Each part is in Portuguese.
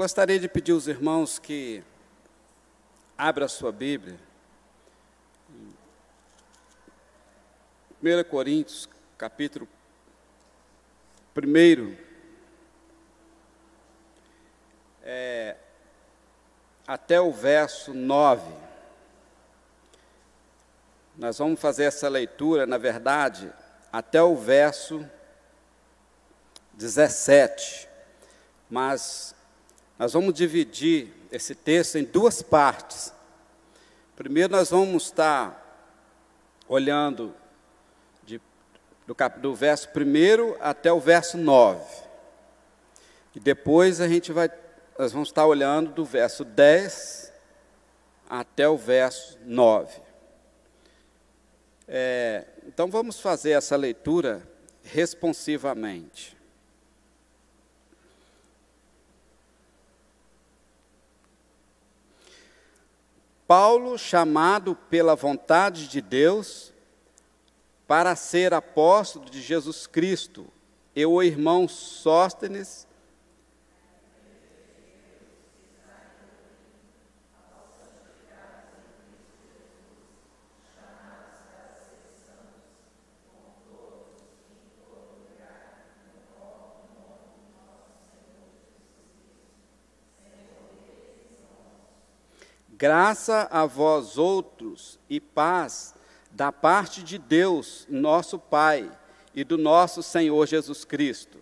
gostaria de pedir aos irmãos que abra a sua Bíblia. 1 Coríntios, capítulo 1. É, até o verso 9. Nós vamos fazer essa leitura, na verdade, até o verso 17. Mas nós vamos dividir esse texto em duas partes. Primeiro, nós vamos estar olhando de, do, do verso 1 até o verso 9. E depois a gente vai, nós vamos estar olhando do verso 10 até o verso 9. É, então vamos fazer essa leitura responsivamente. Paulo, chamado pela vontade de Deus para ser apóstolo de Jesus Cristo, e o irmão Sóstenes, Graça a vós outros e paz da parte de Deus, nosso Pai, e do nosso Senhor Jesus Cristo.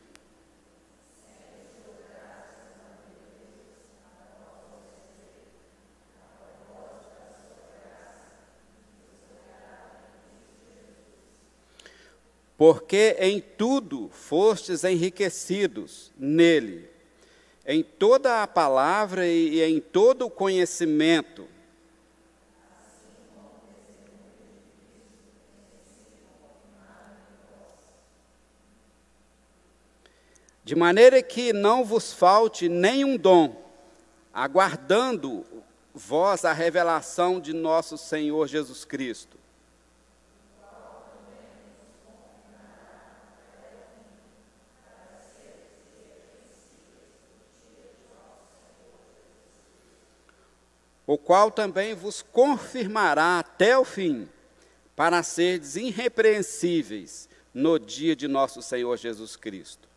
Porque em tudo fostes enriquecidos nele em toda a palavra e em todo o conhecimento. De maneira que não vos falte nenhum dom, aguardando vós a revelação de nosso Senhor Jesus Cristo o qual também vos confirmará até o fim, para seres irrepreensíveis no dia de nosso Senhor Jesus Cristo.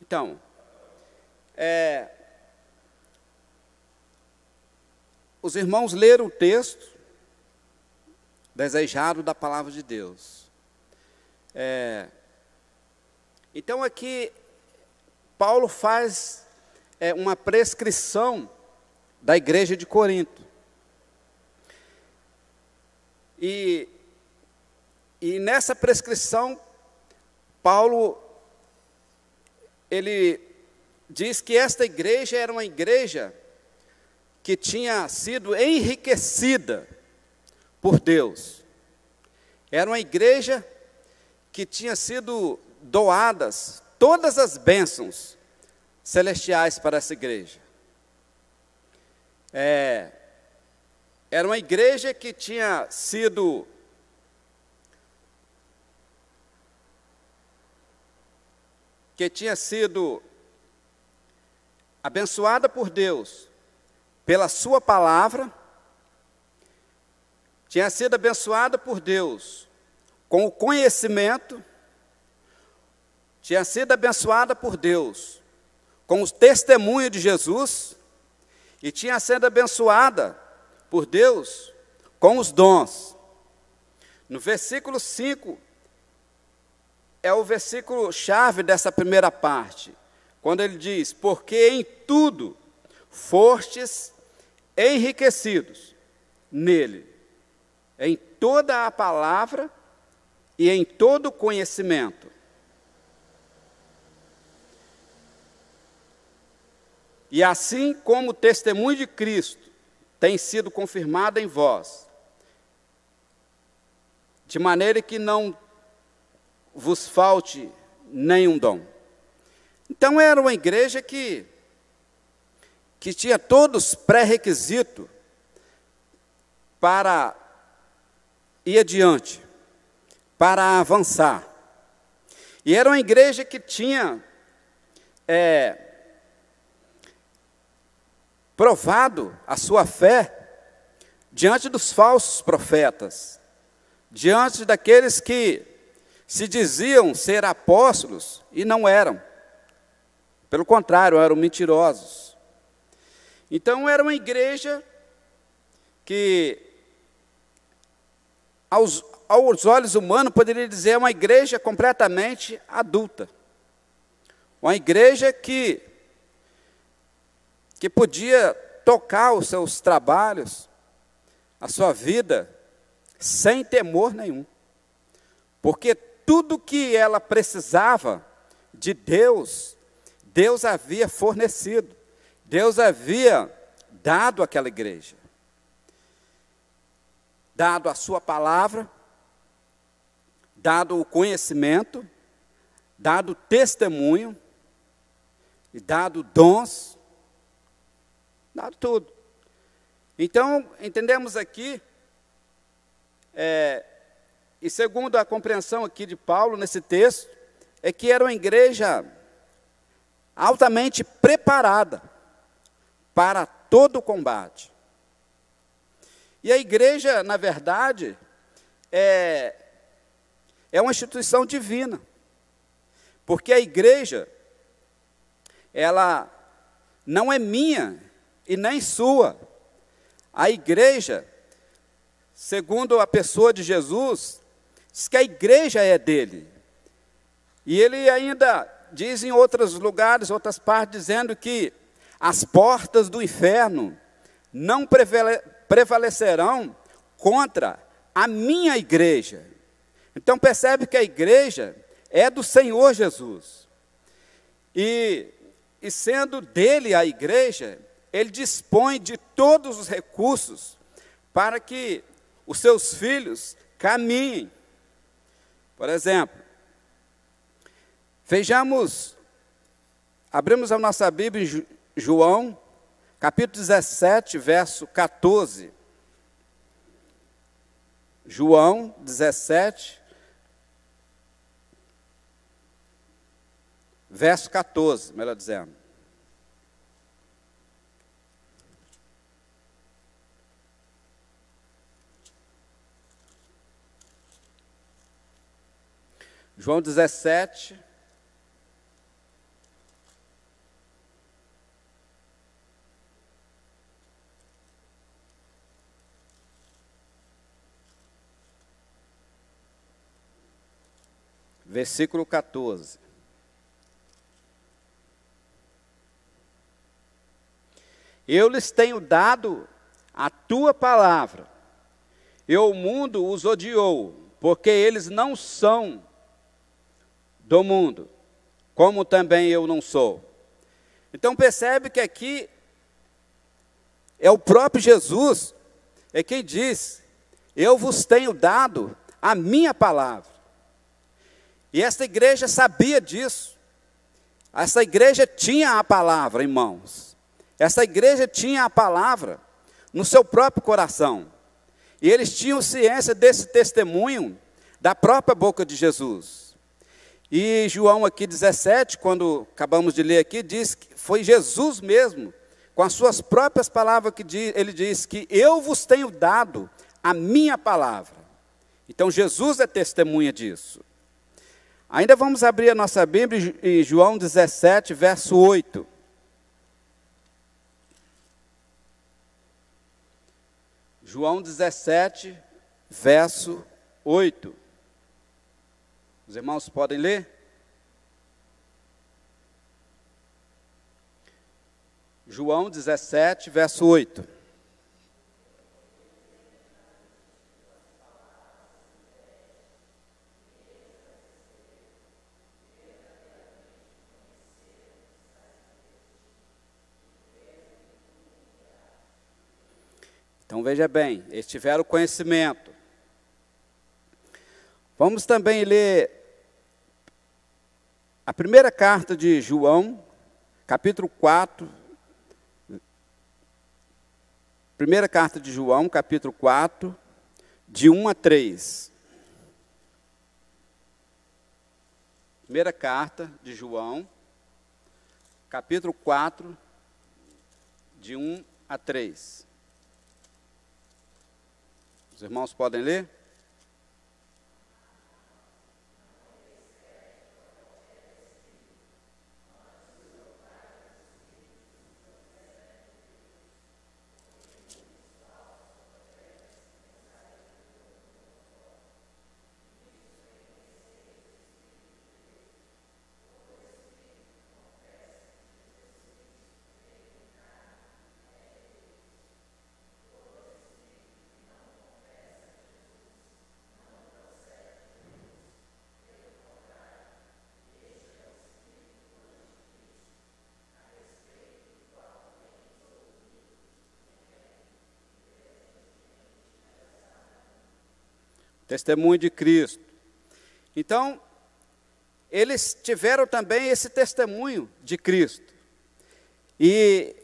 Então, é, os irmãos leram o texto, desejado da palavra de Deus. É, então aqui Paulo faz é, uma prescrição da igreja de Corinto. E, e nessa prescrição, Paulo ele diz que esta igreja era uma igreja que tinha sido enriquecida por Deus. Era uma igreja que tinha sido doadas todas as bênçãos celestiais para essa igreja. É, era uma igreja que tinha sido que tinha sido abençoada por Deus pela sua palavra tinha sido abençoada por Deus. Com o conhecimento, tinha sido abençoada por Deus. Com o testemunho de Jesus e tinha sido abençoada por Deus com os dons. No versículo 5, é o versículo chave dessa primeira parte, quando ele diz: Porque em tudo fostes enriquecidos nele em toda a palavra e em todo o conhecimento. E assim como o testemunho de Cristo tem sido confirmado em vós, de maneira que não vos falte nenhum dom. Então era uma igreja que, que tinha todos pré-requisitos para ir adiante, para avançar. E era uma igreja que tinha é, provado a sua fé diante dos falsos profetas, diante daqueles que se diziam ser apóstolos e não eram. Pelo contrário, eram mentirosos. Então, era uma igreja que, aos, aos olhos humanos, poderia dizer uma igreja completamente adulta. Uma igreja que, que podia tocar os seus trabalhos, a sua vida, sem temor nenhum. Porque tudo que ela precisava de Deus, Deus havia fornecido, Deus havia dado àquela igreja. Dado a sua palavra, dado o conhecimento, dado testemunho, e dado dons, dado tudo. Então, entendemos aqui, é, e segundo a compreensão aqui de Paulo nesse texto, é que era uma igreja altamente preparada para todo o combate. E a igreja, na verdade, é, é uma instituição divina. Porque a igreja, ela não é minha e nem sua. A igreja, segundo a pessoa de Jesus, diz que a igreja é dele. E ele ainda diz em outros lugares, outras partes, dizendo que as portas do inferno não prevalecerão contra a minha igreja. Então percebe que a igreja é do Senhor Jesus. E, e sendo dele a igreja, ele dispõe de todos os recursos para que os seus filhos caminhem. Por exemplo, Vejamos, abrimos a nossa Bíblia em João, capítulo 17, verso 14. João 17, verso 14, melhor dizendo. João 17, versículo 14. Eu lhes tenho dado a tua palavra, e o mundo os odiou, porque eles não são do mundo, como também eu não sou. Então percebe que aqui é o próprio Jesus, é quem diz: Eu vos tenho dado a minha palavra. E esta igreja sabia disso. Essa igreja tinha a palavra em mãos. Essa igreja tinha a palavra no seu próprio coração. E eles tinham ciência desse testemunho da própria boca de Jesus. E João aqui 17, quando acabamos de ler aqui, diz que foi Jesus mesmo, com as suas próprias palavras, que ele diz que eu vos tenho dado a minha palavra. Então Jesus é testemunha disso. Ainda vamos abrir a nossa Bíblia em João 17, verso 8. João 17, verso 8. Os irmãos podem ler? João 17, verso 8. Então veja bem, eles tiveram conhecimento. Vamos também ler a primeira carta de João, capítulo 4, Primeira carta de João, capítulo 4, de 1 a 3. Primeira carta de João, capítulo 4, de 1 a 3. Os irmãos podem ler? Testemunho de Cristo. Então, eles tiveram também esse testemunho de Cristo. E,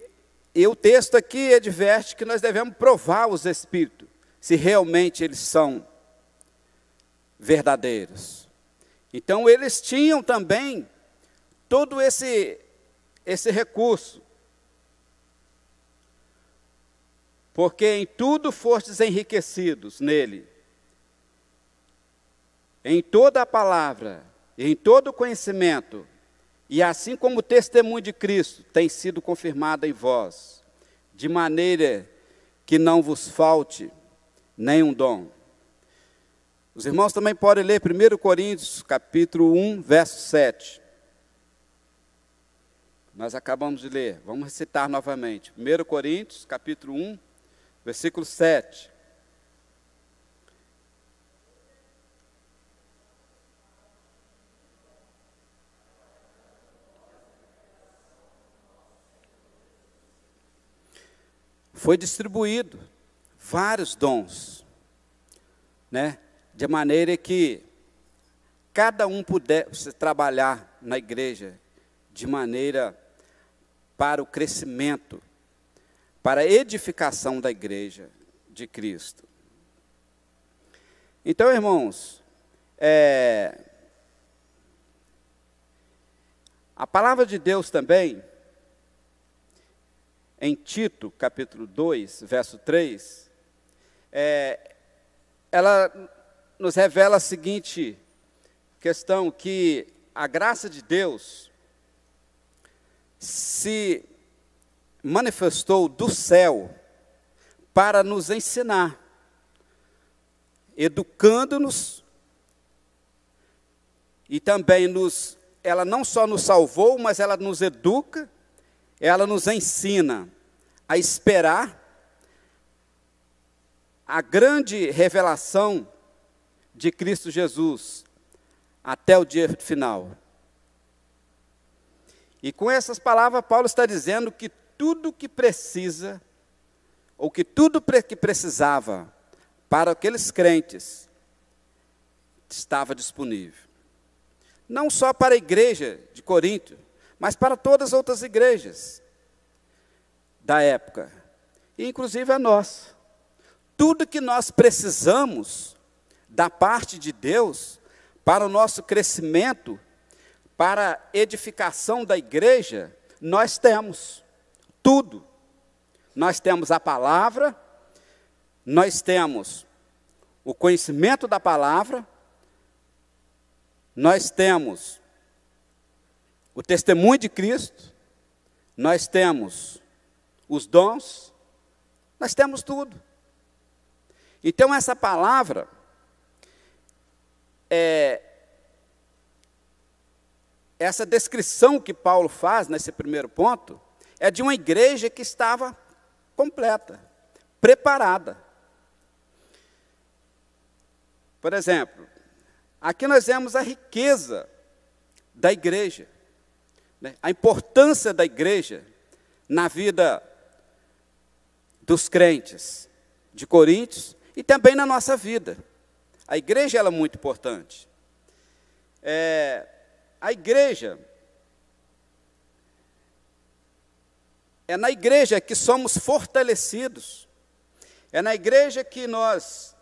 e o texto aqui adverte que nós devemos provar os Espíritos, se realmente eles são verdadeiros. Então, eles tinham também todo esse, esse recurso. Porque em tudo fostes enriquecidos nele em toda a palavra, em todo o conhecimento, e assim como o testemunho de Cristo tem sido confirmado em vós, de maneira que não vos falte nenhum dom. Os irmãos também podem ler 1 Coríntios, capítulo 1, verso 7. Nós acabamos de ler, vamos recitar novamente. 1 Coríntios, capítulo 1, versículo 7. Foi distribuído vários dons, né? De maneira que cada um pudesse trabalhar na igreja de maneira para o crescimento, para a edificação da igreja de Cristo. Então, irmãos, é, a palavra de Deus também em Tito, capítulo 2, verso 3, é, ela nos revela a seguinte questão: que a graça de Deus se manifestou do céu para nos ensinar, educando-nos e também nos, ela não só nos salvou, mas ela nos educa ela nos ensina a esperar a grande revelação de Cristo Jesus até o dia final. E com essas palavras, Paulo está dizendo que tudo que precisa, ou que tudo que precisava para aqueles crentes, estava disponível. Não só para a igreja de Corinto, mas para todas as outras igrejas da época, e inclusive a nós. Tudo que nós precisamos da parte de Deus para o nosso crescimento, para a edificação da igreja, nós temos tudo. Nós temos a palavra, nós temos o conhecimento da palavra, nós temos o testemunho de Cristo, nós temos os dons, nós temos tudo. Então, essa palavra é, essa descrição que Paulo faz nesse primeiro ponto é de uma igreja que estava completa, preparada. Por exemplo, aqui nós vemos a riqueza da igreja a importância da igreja na vida dos crentes de Coríntios e também na nossa vida. A igreja é muito importante. É, a igreja é na igreja que somos fortalecidos É na igreja que nós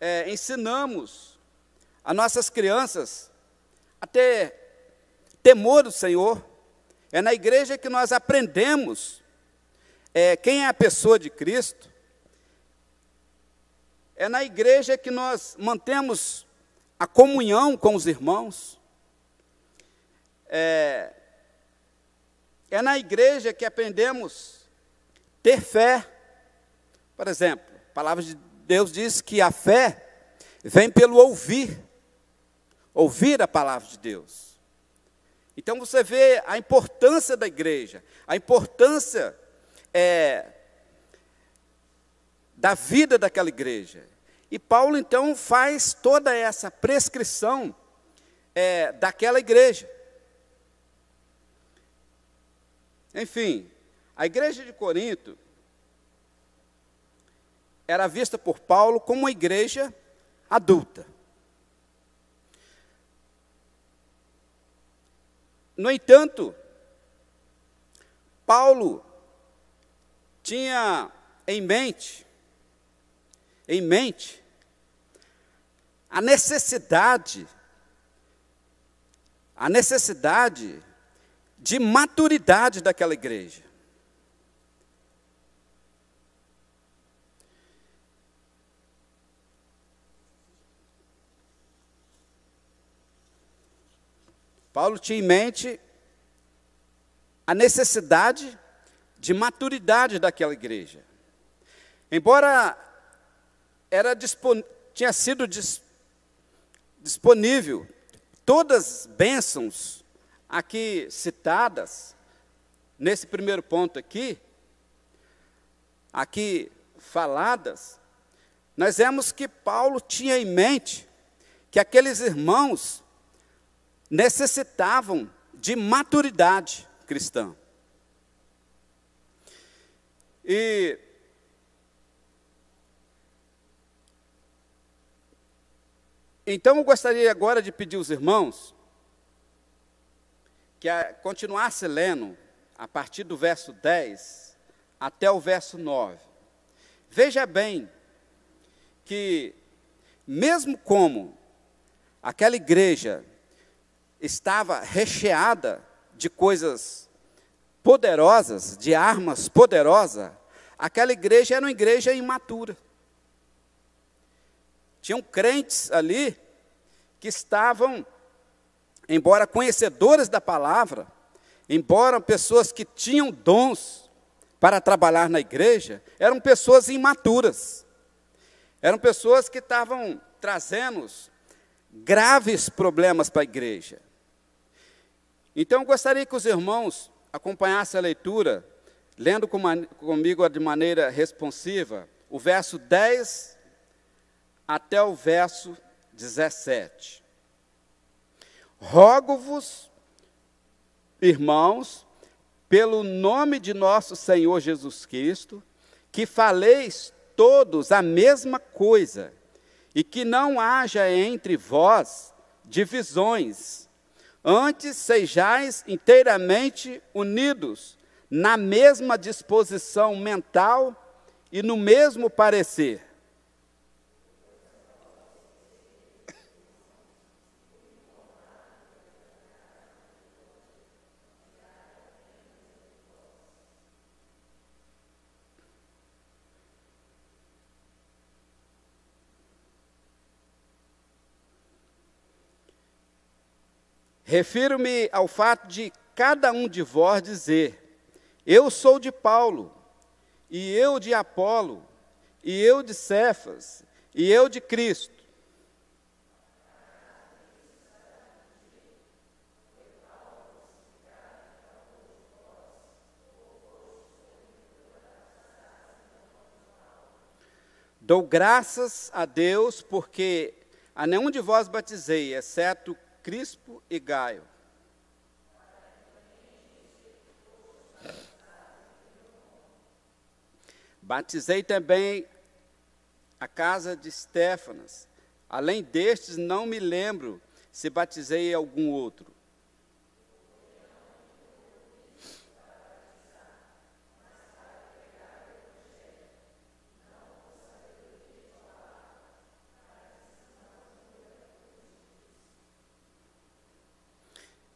é, ensinamos as nossas crianças a ter temor do Senhor. É na igreja que nós aprendemos é, quem é a pessoa de Cristo. É na igreja que nós mantemos a comunhão com os irmãos. É, é na igreja que aprendemos ter fé. Por exemplo, a palavra de Deus diz que a fé vem pelo ouvir, ouvir a palavra de Deus. Então você vê a importância da igreja, a importância é, da vida daquela igreja. E Paulo então faz toda essa prescrição é, daquela igreja. Enfim, a igreja de Corinto era vista por Paulo como uma igreja adulta. No entanto, Paulo tinha em mente, em mente, a necessidade, a necessidade de maturidade daquela igreja. Paulo tinha em mente a necessidade de maturidade daquela igreja. Embora era tinha sido dis, disponível todas as bênçãos aqui citadas, nesse primeiro ponto aqui, aqui faladas, nós vemos que Paulo tinha em mente que aqueles irmãos necessitavam de maturidade cristã. E então eu gostaria agora de pedir aos irmãos que continuasse lendo a partir do verso 10 até o verso 9. Veja bem que, mesmo como aquela igreja estava recheada de coisas poderosas, de armas poderosas, aquela igreja era uma igreja imatura. Tinham crentes ali que estavam embora conhecedores da palavra, embora pessoas que tinham dons para trabalhar na igreja, eram pessoas imaturas. Eram pessoas que estavam trazendo graves problemas para a igreja. Então, gostaria que os irmãos acompanhassem a leitura, lendo comigo de maneira responsiva, o verso 10 até o verso 17. Rogo-vos, irmãos, pelo nome de nosso Senhor Jesus Cristo, que faleis todos a mesma coisa, e que não haja entre vós divisões, antes sejais inteiramente unidos na mesma disposição mental e no mesmo parecer. Refiro-me ao fato de cada um de vós dizer: Eu sou de Paulo, e eu de Apolo, e eu de Cefas, e eu de Cristo. Dou graças a Deus porque a nenhum de vós batizei, exceto Crispo e Gaio. Batizei também a casa de Stefanas. Além destes, não me lembro se batizei algum outro.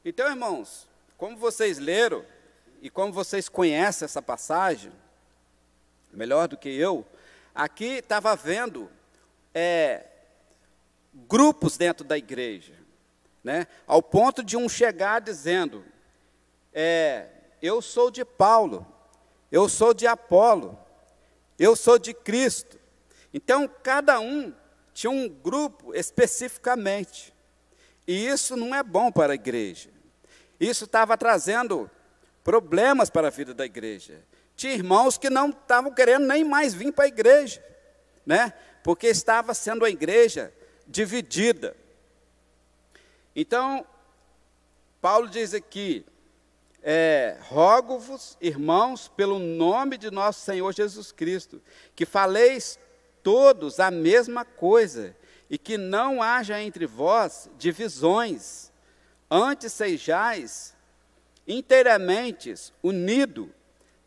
Então, irmãos, como vocês leram e como vocês conhecem essa passagem, melhor do que eu, aqui estava vendo é, grupos dentro da igreja, né? ao ponto de um chegar dizendo: é, Eu sou de Paulo, eu sou de Apolo, eu sou de Cristo. Então, cada um tinha um grupo especificamente. E isso não é bom para a igreja. Isso estava trazendo problemas para a vida da igreja. Tinha irmãos que não estavam querendo nem mais vir para a igreja, né? Porque estava sendo a igreja dividida. Então, Paulo diz aqui: é, rogo-vos, irmãos, pelo nome de nosso Senhor Jesus Cristo, que faleis todos a mesma coisa, e que não haja entre vós divisões, antes sejais inteiramente unidos,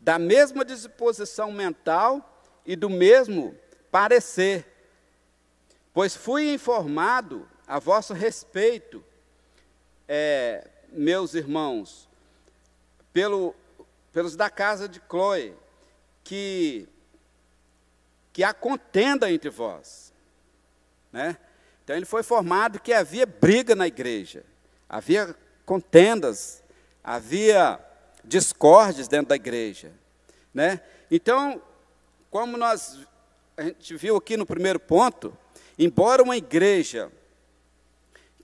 da mesma disposição mental e do mesmo parecer. Pois fui informado a vosso respeito, é, meus irmãos, pelo, pelos da casa de Chloe, que, que há contenda entre vós. Né? Então ele foi informado que havia briga na igreja, havia contendas, havia discórdias dentro da igreja. Né? Então, como nós a gente viu aqui no primeiro ponto, embora uma igreja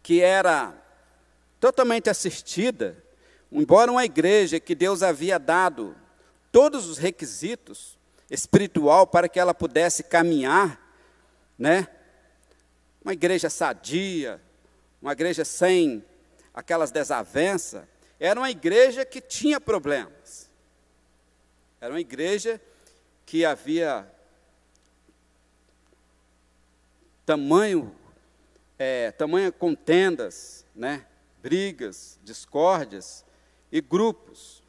que era totalmente assistida, embora uma igreja que Deus havia dado todos os requisitos espiritual para que ela pudesse caminhar, né? Uma igreja sadia, uma igreja sem aquelas desavenças, era uma igreja que tinha problemas. Era uma igreja que havia tamanho, é, contendas, né? brigas, discórdias e grupos.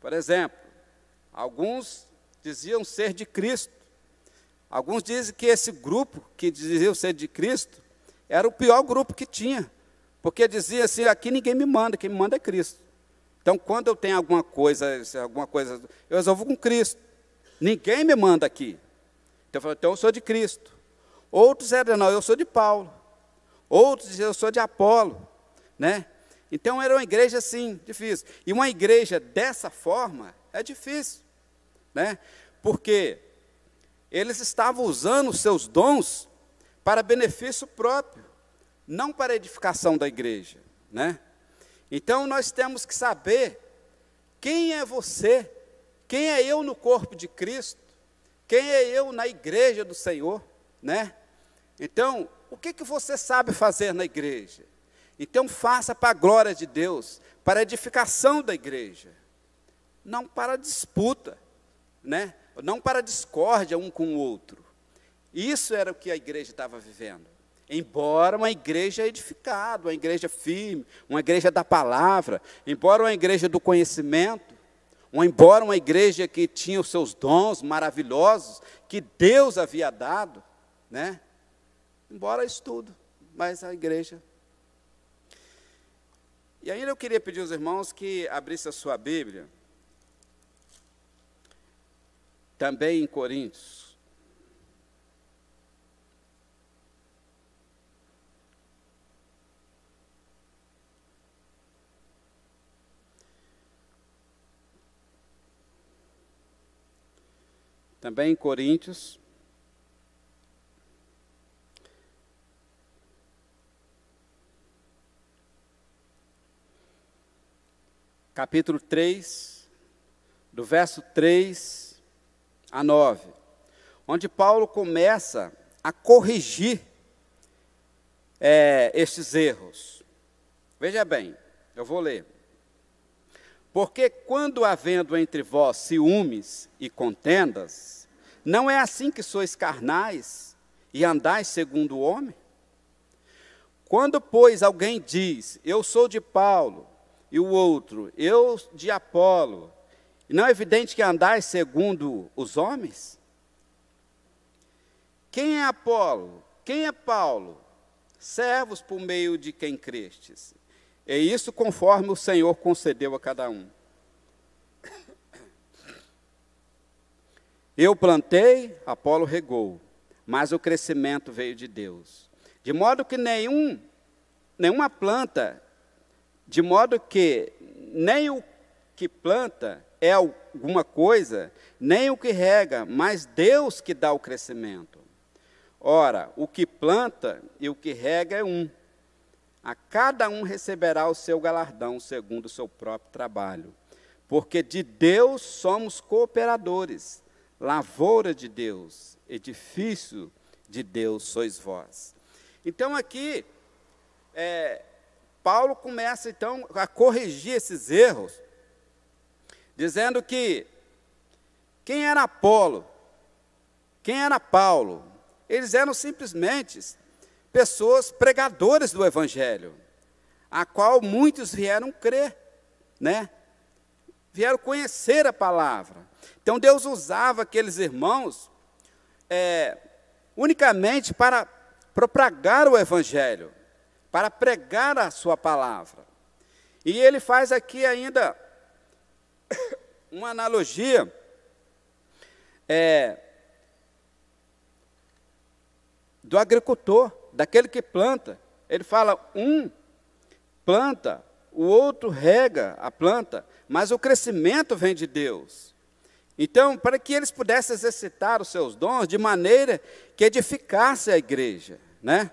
Por exemplo, alguns diziam ser de Cristo. Alguns dizem que esse grupo que diziam ser de Cristo era o pior grupo que tinha, porque dizia assim: aqui ninguém me manda, quem me manda é Cristo. Então, quando eu tenho alguma coisa, alguma coisa, eu resolvo com Cristo. Ninguém me manda aqui. Então, eu falei, então eu sou de Cristo. Outros eram, não, eu sou de Paulo. Outros diziam, eu sou de Apolo. Né? Então, era uma igreja assim, difícil. E uma igreja dessa forma é difícil. Né? Porque eles estavam usando os seus dons para benefício próprio, não para edificação da igreja. Né? Então nós temos que saber quem é você, quem é eu no corpo de Cristo, quem é eu na igreja do Senhor, né? Então, o que, que você sabe fazer na igreja? Então faça para a glória de Deus, para a edificação da igreja, não para disputa, né? não para discórdia um com o outro. Isso era o que a igreja estava vivendo. Embora uma igreja edificada, uma igreja firme, uma igreja da palavra, embora uma igreja do conhecimento, embora uma igreja que tinha os seus dons maravilhosos, que Deus havia dado, né? Embora isso tudo, mas a igreja. E ainda eu queria pedir aos irmãos que abrissem a sua Bíblia, também em Coríntios. Também em Coríntios. Capítulo 3, do verso 3 a 9, onde Paulo começa a corrigir é, estes erros. Veja bem, eu vou ler. Porque quando havendo entre vós ciúmes e contendas, não é assim que sois carnais e andais segundo o homem? Quando, pois, alguém diz, eu sou de Paulo, e o outro, eu de Apolo, não é evidente que andais segundo os homens? Quem é Apolo? Quem é Paulo? Servos por meio de quem crestes. E isso conforme o Senhor concedeu a cada um. Eu plantei, Apolo regou, mas o crescimento veio de Deus. De modo que nenhum, nenhuma planta, de modo que nem o que planta é alguma coisa, nem o que rega, mas Deus que dá o crescimento. Ora, o que planta e o que rega é um. A cada um receberá o seu galardão segundo o seu próprio trabalho. Porque de Deus somos cooperadores, lavoura de Deus, edifício de Deus sois vós. Então aqui, é, Paulo começa então a corrigir esses erros, dizendo que quem era Apolo, quem era Paulo, eles eram simplesmente pessoas pregadores do Evangelho, a qual muitos vieram crer, né? Vieram conhecer a palavra. Então Deus usava aqueles irmãos é, unicamente para propagar o Evangelho, para pregar a sua palavra. E ele faz aqui ainda uma analogia é, do agricultor, daquele que planta. Ele fala: um planta, o outro rega a planta, mas o crescimento vem de Deus. Então, para que eles pudessem exercitar os seus dons de maneira que edificasse a igreja, né?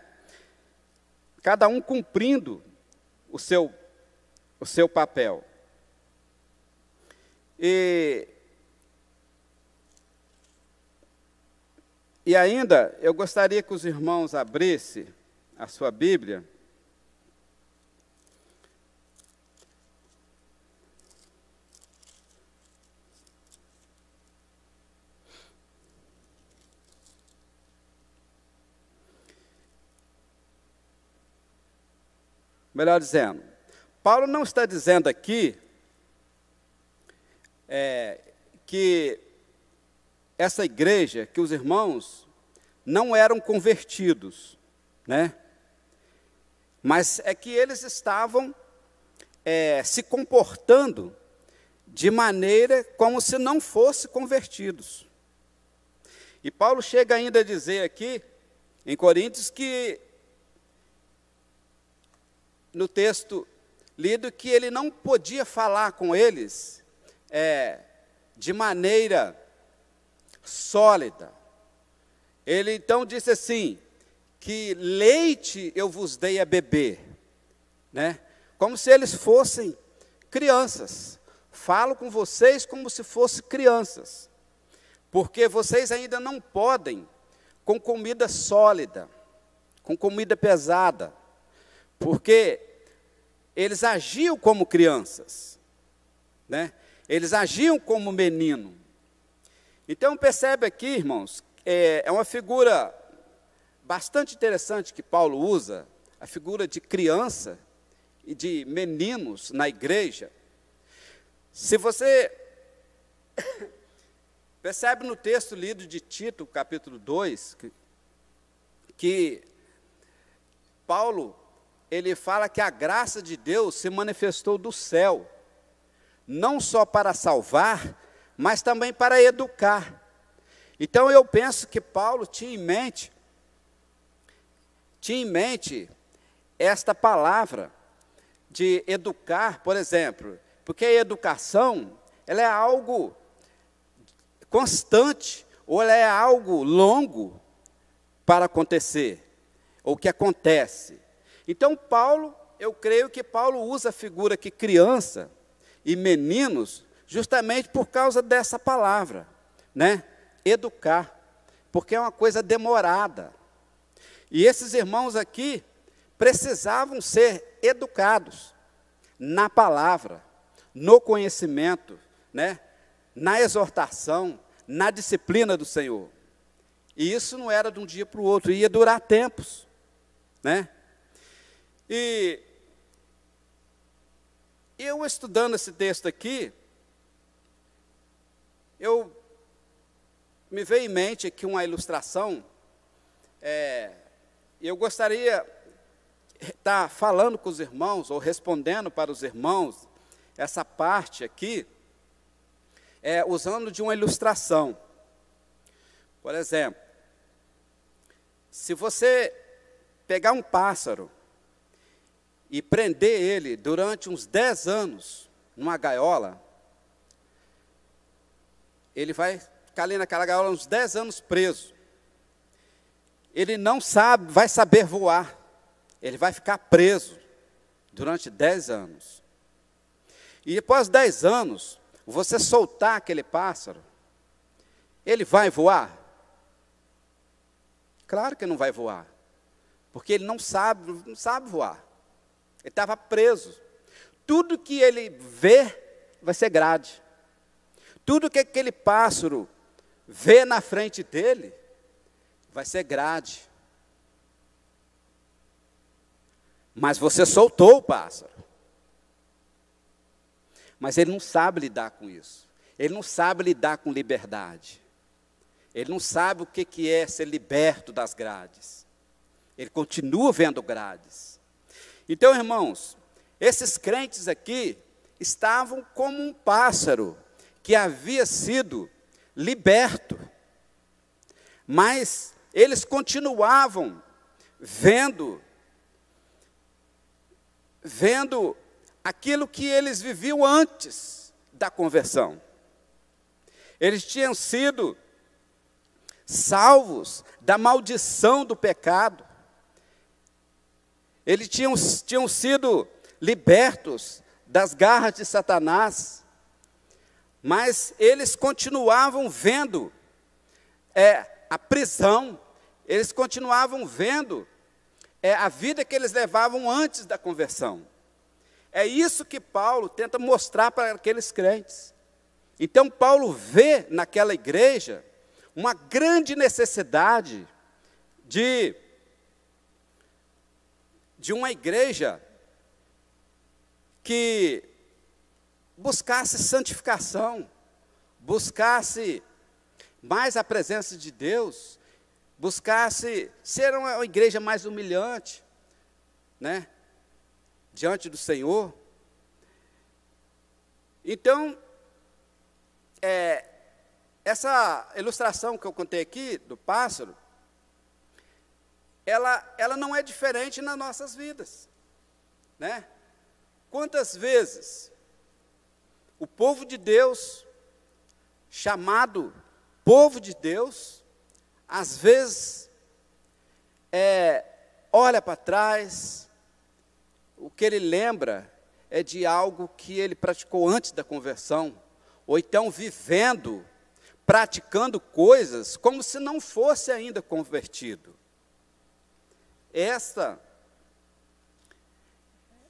Cada um cumprindo o seu, o seu papel. E E ainda, eu gostaria que os irmãos abrissem a sua Bíblia. Melhor dizendo, Paulo não está dizendo aqui é, que essa igreja que os irmãos não eram convertidos, né? Mas é que eles estavam é, se comportando de maneira como se não fossem convertidos. E Paulo chega ainda a dizer aqui, em Coríntios, que no texto lido, que ele não podia falar com eles é, de maneira sólida. Ele então disse assim: que leite eu vos dei a beber, né? Como se eles fossem crianças. Falo com vocês como se fossem crianças, porque vocês ainda não podem com comida sólida, com comida pesada, porque eles agiam como crianças, né? Eles agiam como menino. Então percebe aqui, irmãos, é, é uma figura bastante interessante que Paulo usa, a figura de criança e de meninos na igreja. Se você percebe no texto lido de Tito, capítulo 2, que, que Paulo ele fala que a graça de Deus se manifestou do céu, não só para salvar, mas também para educar. Então eu penso que Paulo tinha em mente, tinha em mente esta palavra de educar, por exemplo, porque a educação, ela é algo constante, ou ela é algo longo para acontecer, ou que acontece. Então Paulo, eu creio que Paulo usa a figura que criança e meninos justamente por causa dessa palavra, né? Educar, porque é uma coisa demorada. E esses irmãos aqui precisavam ser educados na palavra, no conhecimento, né? Na exortação, na disciplina do Senhor. E isso não era de um dia para o outro, ia durar tempos, né? E eu estudando esse texto aqui, eu me veio em mente aqui uma ilustração. É, eu gostaria, está falando com os irmãos, ou respondendo para os irmãos, essa parte aqui, é, usando de uma ilustração. Por exemplo, se você pegar um pássaro e prender ele durante uns 10 anos numa gaiola, ele vai ficar ali naquela gaiola uns 10 anos preso. Ele não sabe, vai saber voar. Ele vai ficar preso durante 10 anos. E após 10 anos, você soltar aquele pássaro, ele vai voar? Claro que não vai voar. Porque ele não sabe, não sabe voar. Ele estava preso. Tudo que ele vê vai ser grade. Tudo que aquele pássaro vê na frente dele vai ser grade. Mas você soltou o pássaro. Mas ele não sabe lidar com isso. Ele não sabe lidar com liberdade. Ele não sabe o que é ser liberto das grades. Ele continua vendo grades. Então, irmãos, esses crentes aqui estavam como um pássaro que havia sido liberto. Mas eles continuavam vendo vendo aquilo que eles viviam antes da conversão. Eles tinham sido salvos da maldição do pecado. Eles tinham, tinham sido libertos das garras de Satanás, mas eles continuavam vendo é, a prisão, eles continuavam vendo é, a vida que eles levavam antes da conversão. É isso que Paulo tenta mostrar para aqueles crentes. Então, Paulo vê naquela igreja uma grande necessidade de, de uma igreja que buscasse santificação, buscasse mais a presença de Deus, buscasse ser uma, igreja mais humilhante, né? Diante do Senhor. Então, é, essa ilustração que eu contei aqui do pássaro, ela, ela não é diferente nas nossas vidas, né? Quantas vezes o povo de Deus, chamado povo de Deus, às vezes é, olha para trás, o que ele lembra é de algo que ele praticou antes da conversão, ou então vivendo praticando coisas como se não fosse ainda convertido. Esta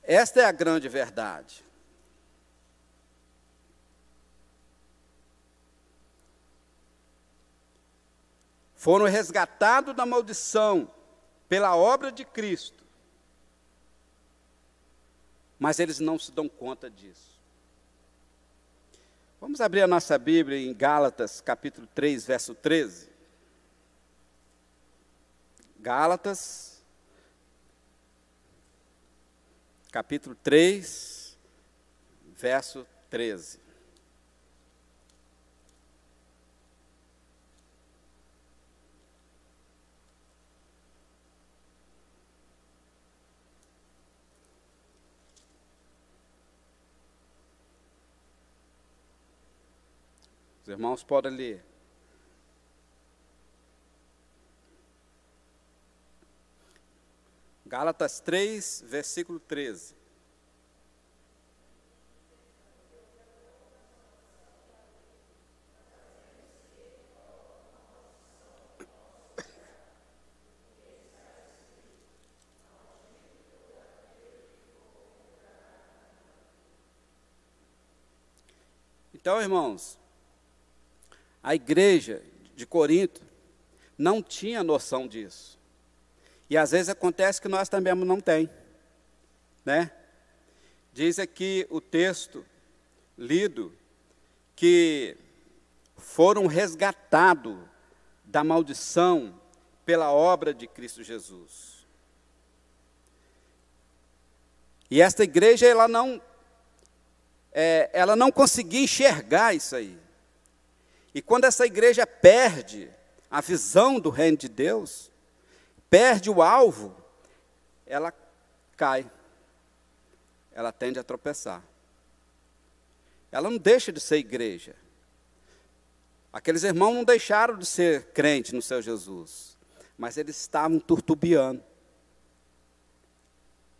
esta é a grande verdade. Foram resgatados da maldição pela obra de Cristo, mas eles não se dão conta disso. Vamos abrir a nossa Bíblia em Gálatas, capítulo 3, verso 13. Gálatas, capítulo 3, verso 13. Os irmãos podem ler. Gálatas 3, versículo 13. Então, irmãos, a igreja de Corinto não tinha noção disso. E às vezes acontece que nós também não tem, né? Diz aqui o texto lido que foram resgatados da maldição pela obra de Cristo Jesus. E esta igreja, ela não, é, ela não conseguia enxergar isso aí. E quando essa igreja perde a visão do reino de Deus, perde o alvo, ela cai. Ela tende a tropeçar. Ela não deixa de ser igreja. Aqueles irmãos não deixaram de ser crente no seu Jesus, mas eles estavam turtubiando.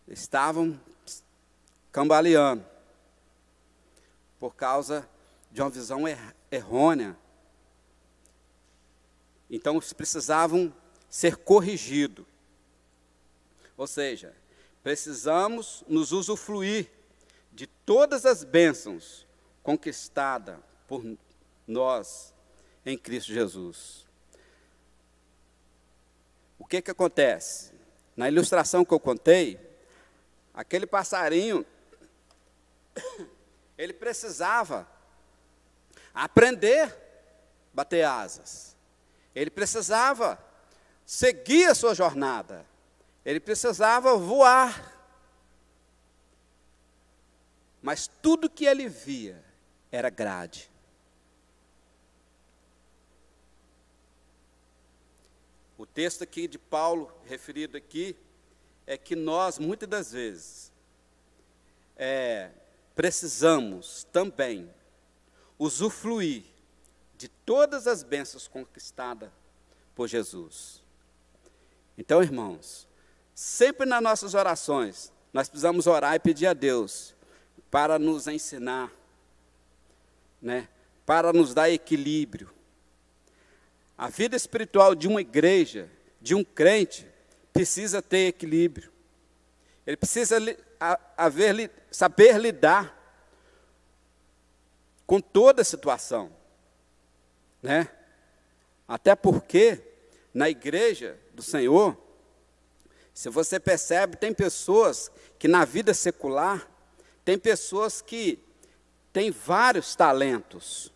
Estavam cambaleando por causa de uma visão er errônea. Então, eles precisavam ser corrigidos. Ou seja, precisamos nos usufruir de todas as bênçãos conquistadas por nós em Cristo Jesus. O que, que acontece? Na ilustração que eu contei, aquele passarinho, ele precisava aprender a bater asas. Ele precisava seguir a sua jornada. Ele precisava voar. Mas tudo que ele via era grade. O texto aqui de Paulo, referido aqui, é que nós, muitas das vezes, é, precisamos também usufruir de todas as bênçãos conquistadas por Jesus. Então, irmãos, sempre nas nossas orações, nós precisamos orar e pedir a Deus para nos ensinar, né, para nos dar equilíbrio. A vida espiritual de uma igreja, de um crente, precisa ter equilíbrio. Ele precisa haver, saber lidar com toda a situação, né? Até porque na igreja do Senhor, se você percebe, tem pessoas que na vida secular, tem pessoas que têm vários talentos.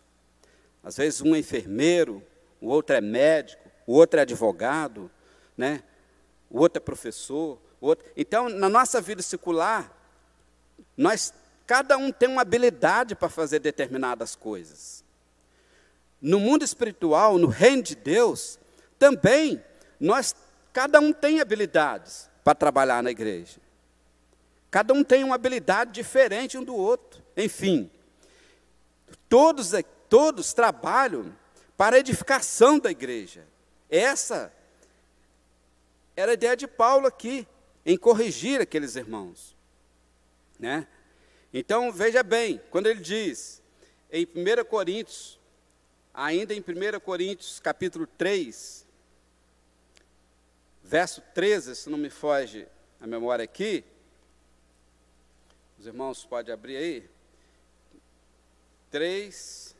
Às vezes um é enfermeiro, o outro é médico, o outro é advogado, né? o outro é professor. O outro... Então, na nossa vida secular, nós, cada um tem uma habilidade para fazer determinadas coisas. No mundo espiritual, no reino de Deus, também nós, cada um tem habilidades para trabalhar na igreja. Cada um tem uma habilidade diferente um do outro. Enfim, todos, todos trabalham para a edificação da igreja. Essa era a ideia de Paulo aqui, em corrigir aqueles irmãos. Né? Então, veja bem, quando ele diz, em 1 Coríntios, ainda em 1 Coríntios, capítulo 3, verso 13, se não me foge a memória aqui, os irmãos podem abrir aí. 3,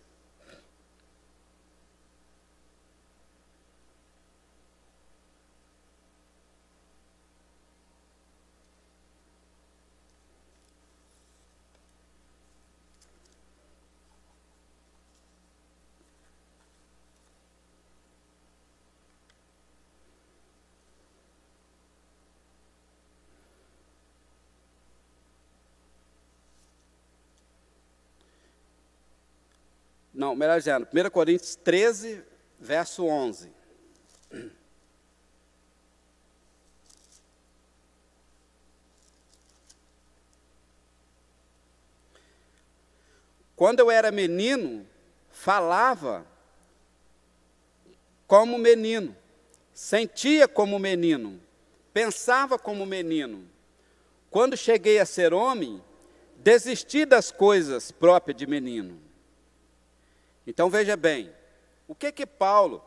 Não, melhor dizendo, 1 Coríntios 13, verso 11. Quando eu era menino, falava como menino, sentia como menino, pensava como menino. Quando cheguei a ser homem, desisti das coisas próprias de menino. Então veja bem, o que que Paulo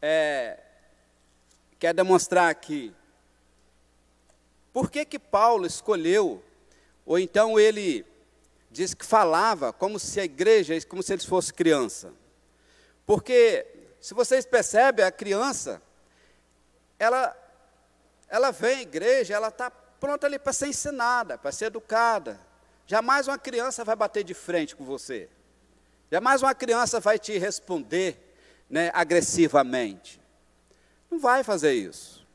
é, quer demonstrar aqui? Por que que Paulo escolheu, ou então ele diz que falava como se a igreja, como se eles fossem criança? Porque, se vocês percebem, a criança, ela, ela vem à igreja, ela está pronta ali para ser ensinada, para ser educada. Jamais uma criança vai bater de frente com você. Jamais uma criança vai te responder né, agressivamente. Não vai fazer isso.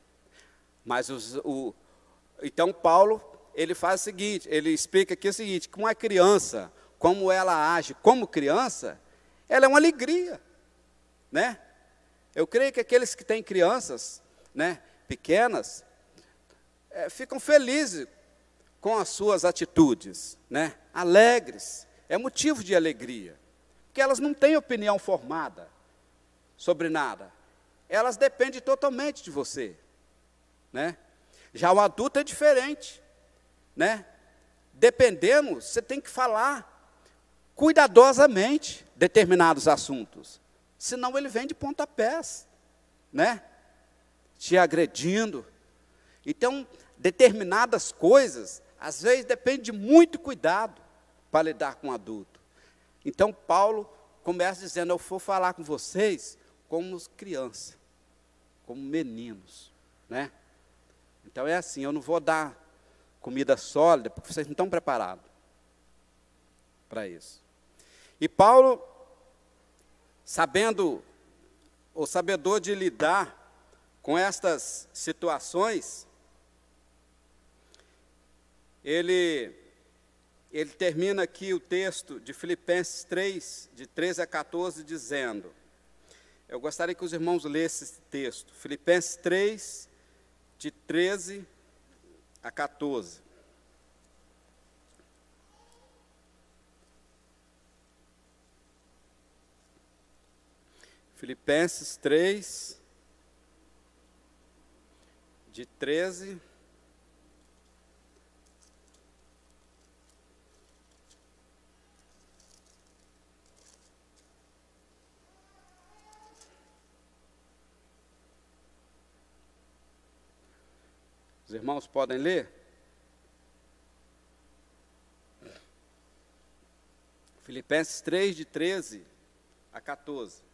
Mas os, o, Então Paulo, ele faz o seguinte, ele explica aqui o seguinte, que uma criança, como ela age como criança, ela é uma alegria, né? Eu creio que aqueles que têm crianças, né, pequenas, é, ficam felizes com as suas atitudes, né? Alegres, é motivo de alegria, porque elas não têm opinião formada sobre nada. Elas dependem totalmente de você, né? Já o adulto é diferente, né? Dependendo, você tem que falar cuidadosamente determinados assuntos, senão ele vem de pontapés, né? Te agredindo. Então, determinadas coisas, às vezes depende de muito cuidado para lidar com o adulto. Então, Paulo começa dizendo: Eu vou falar com vocês como crianças, como meninos, né? Então é assim, eu não vou dar comida sólida, porque vocês não estão preparados para isso. E Paulo, sabendo, ou sabedor de lidar com estas situações, ele, ele termina aqui o texto de Filipenses 3, de 13 a 14, dizendo: Eu gostaria que os irmãos lessem esse texto, Filipenses 3, de 13 a 14. Filipenses 3, de 13 Os irmãos podem ler? Filipenses 3, de 13 a 14.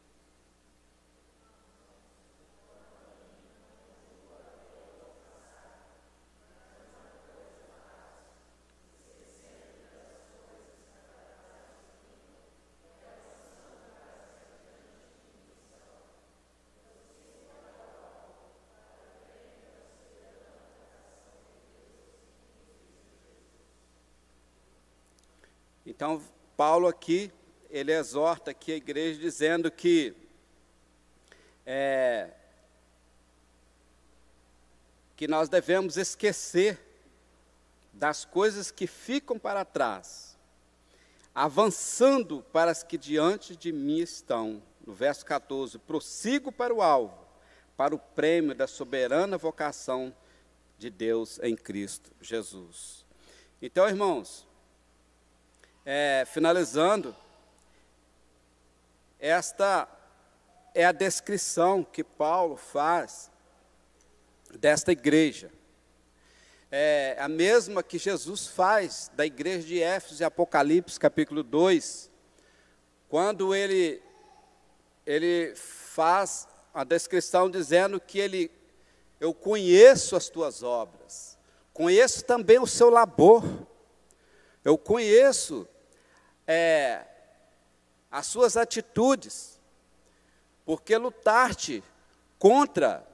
Então, Paulo aqui, ele exorta aqui a igreja dizendo que é, que nós devemos esquecer das coisas que ficam para trás, avançando para as que diante de mim estão. No verso 14, prossigo para o alvo, para o prêmio da soberana vocação de Deus em Cristo Jesus. Então, irmãos, é, finalizando, esta é a descrição que Paulo faz desta igreja. É a mesma que Jesus faz da igreja de Éfeso Apocalipse, capítulo 2, quando ele, ele faz a descrição dizendo que ele, eu conheço as tuas obras, conheço também o seu labor, eu conheço é, as suas atitudes, porque lutar-te contra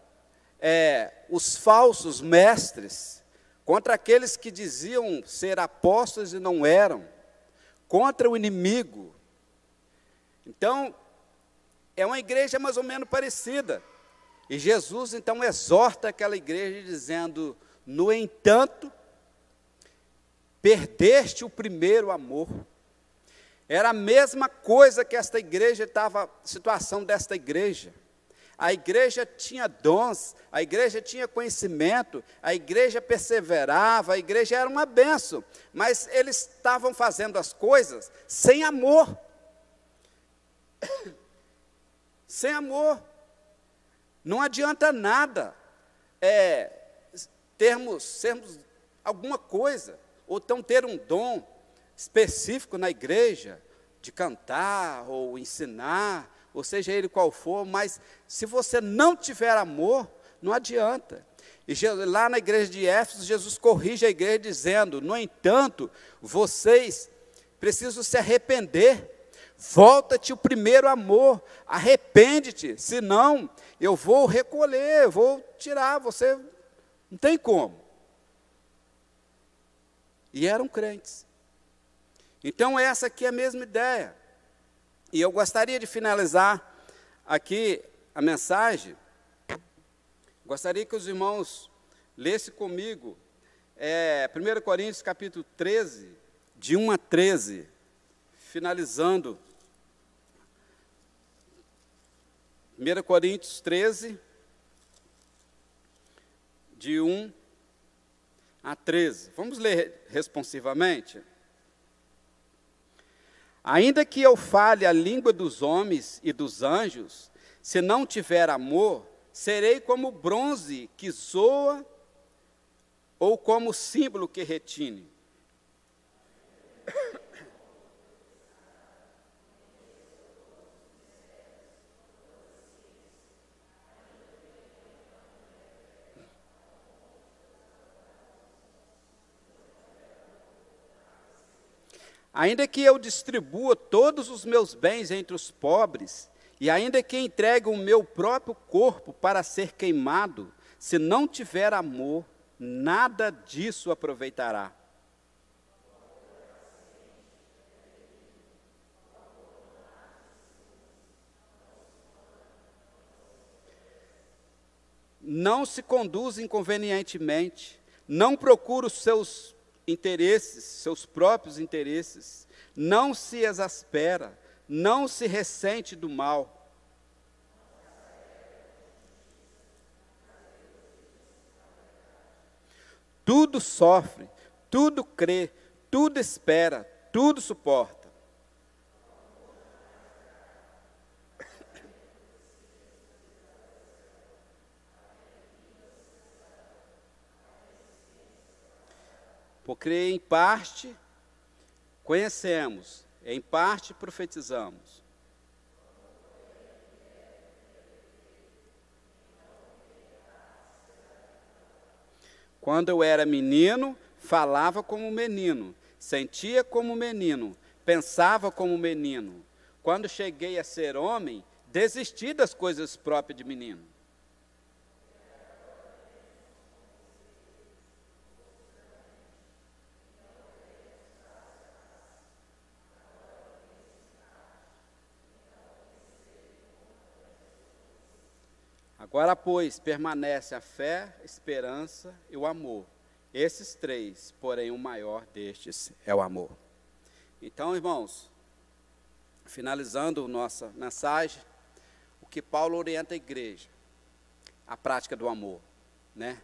é, os falsos mestres, contra aqueles que diziam ser apóstolos e não eram, contra o inimigo. Então, é uma igreja mais ou menos parecida. E Jesus então exorta aquela igreja dizendo: No entanto, perdeste o primeiro amor. Era a mesma coisa que esta igreja estava, situação desta igreja. A igreja tinha dons, a igreja tinha conhecimento, a igreja perseverava, a igreja era uma benção, mas eles estavam fazendo as coisas sem amor. sem amor. Não adianta nada é, termos, sermos alguma coisa, ou então ter um dom, específico na igreja, de cantar ou ensinar, ou seja ele qual for, mas se você não tiver amor, não adianta. E lá na igreja de Éfeso, Jesus corrige a igreja dizendo: No entanto, vocês precisam se arrepender. Volta-te o primeiro amor, arrepende-te, senão eu vou recolher, vou tirar, você não tem como. E eram crentes. Então, essa aqui é a mesma ideia. E eu gostaria de finalizar aqui a mensagem. Gostaria que os irmãos lessem comigo é, 1 Coríntios capítulo 13, de 1 a 13, finalizando. 1 Coríntios 13, de 1 a 13. Vamos ler responsivamente? Ainda que eu fale a língua dos homens e dos anjos, se não tiver amor, serei como bronze que soa ou como símbolo que retine. Ainda que eu distribua todos os meus bens entre os pobres, e ainda que entregue o meu próprio corpo para ser queimado, se não tiver amor, nada disso aproveitará. Não se conduz inconvenientemente, não procura os seus interesses, seus próprios interesses, não se exaspera, não se ressente do mal. Tudo sofre, tudo crê, tudo espera, tudo suporta. Porque em parte conhecemos, em parte profetizamos. Quando eu era menino, falava como menino, sentia como menino, pensava como menino. Quando cheguei a ser homem, desisti das coisas próprias de menino. Agora, pois, permanece a fé, esperança e o amor. Esses três, porém, o maior destes é o amor. Então, irmãos, finalizando nossa mensagem, o que Paulo orienta a igreja, a prática do amor, né?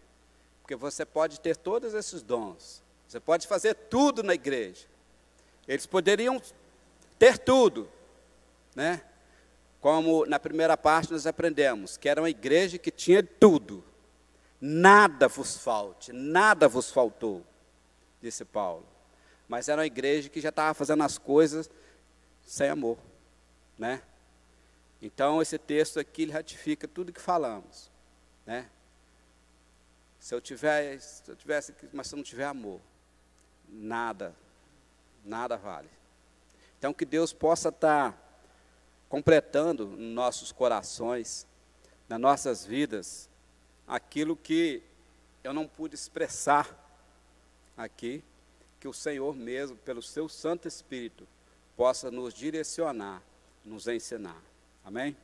Porque você pode ter todos esses dons, você pode fazer tudo na igreja. Eles poderiam ter tudo, né? Como na primeira parte nós aprendemos, que era uma igreja que tinha tudo. Nada vos falte, nada vos faltou, disse Paulo. Mas era uma igreja que já estava fazendo as coisas sem amor, né? Então esse texto aqui ele ratifica tudo que falamos, né? Se eu tiver, se eu tivesse, mas se eu não tiver amor, nada, nada vale. Então que Deus possa estar tá completando nos nossos corações, nas nossas vidas, aquilo que eu não pude expressar aqui, que o Senhor mesmo, pelo seu Santo Espírito, possa nos direcionar, nos ensinar. Amém?